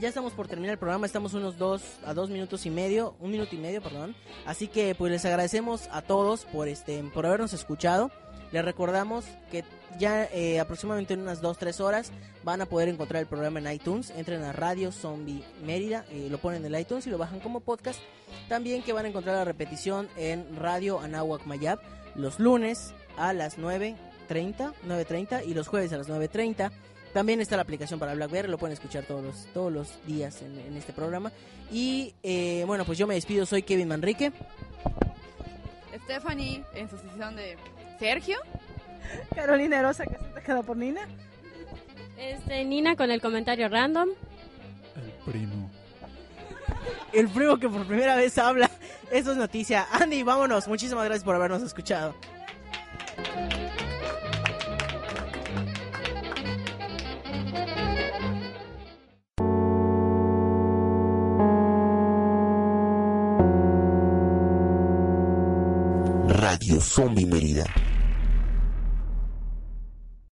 ya estamos por terminar el programa, estamos unos dos a dos minutos y medio, un minuto y medio, perdón. Así que pues les agradecemos a todos por este por habernos escuchado. Les recordamos que ya eh, aproximadamente en unas 2-3 horas van a poder encontrar el programa en iTunes. Entren a Radio Zombie Mérida, eh, lo ponen en el iTunes y lo bajan como podcast. También que van a encontrar la repetición en Radio Anahuac Mayab los lunes a las 9.30, 9.30 y los jueves a las 9.30. También está la aplicación para BlackBerry, lo pueden escuchar todos los, todos los días en, este programa. Y eh, bueno, pues yo me despido, soy Kevin Manrique. Stephanie en sustitución de Sergio. Carolina Rosa, que se te queda por Nina. Este, Nina con el comentario random. El primo. El primo que por primera vez habla. Eso es noticia. Andy, vámonos. Muchísimas gracias por habernos escuchado. Radio Zombie Mérida.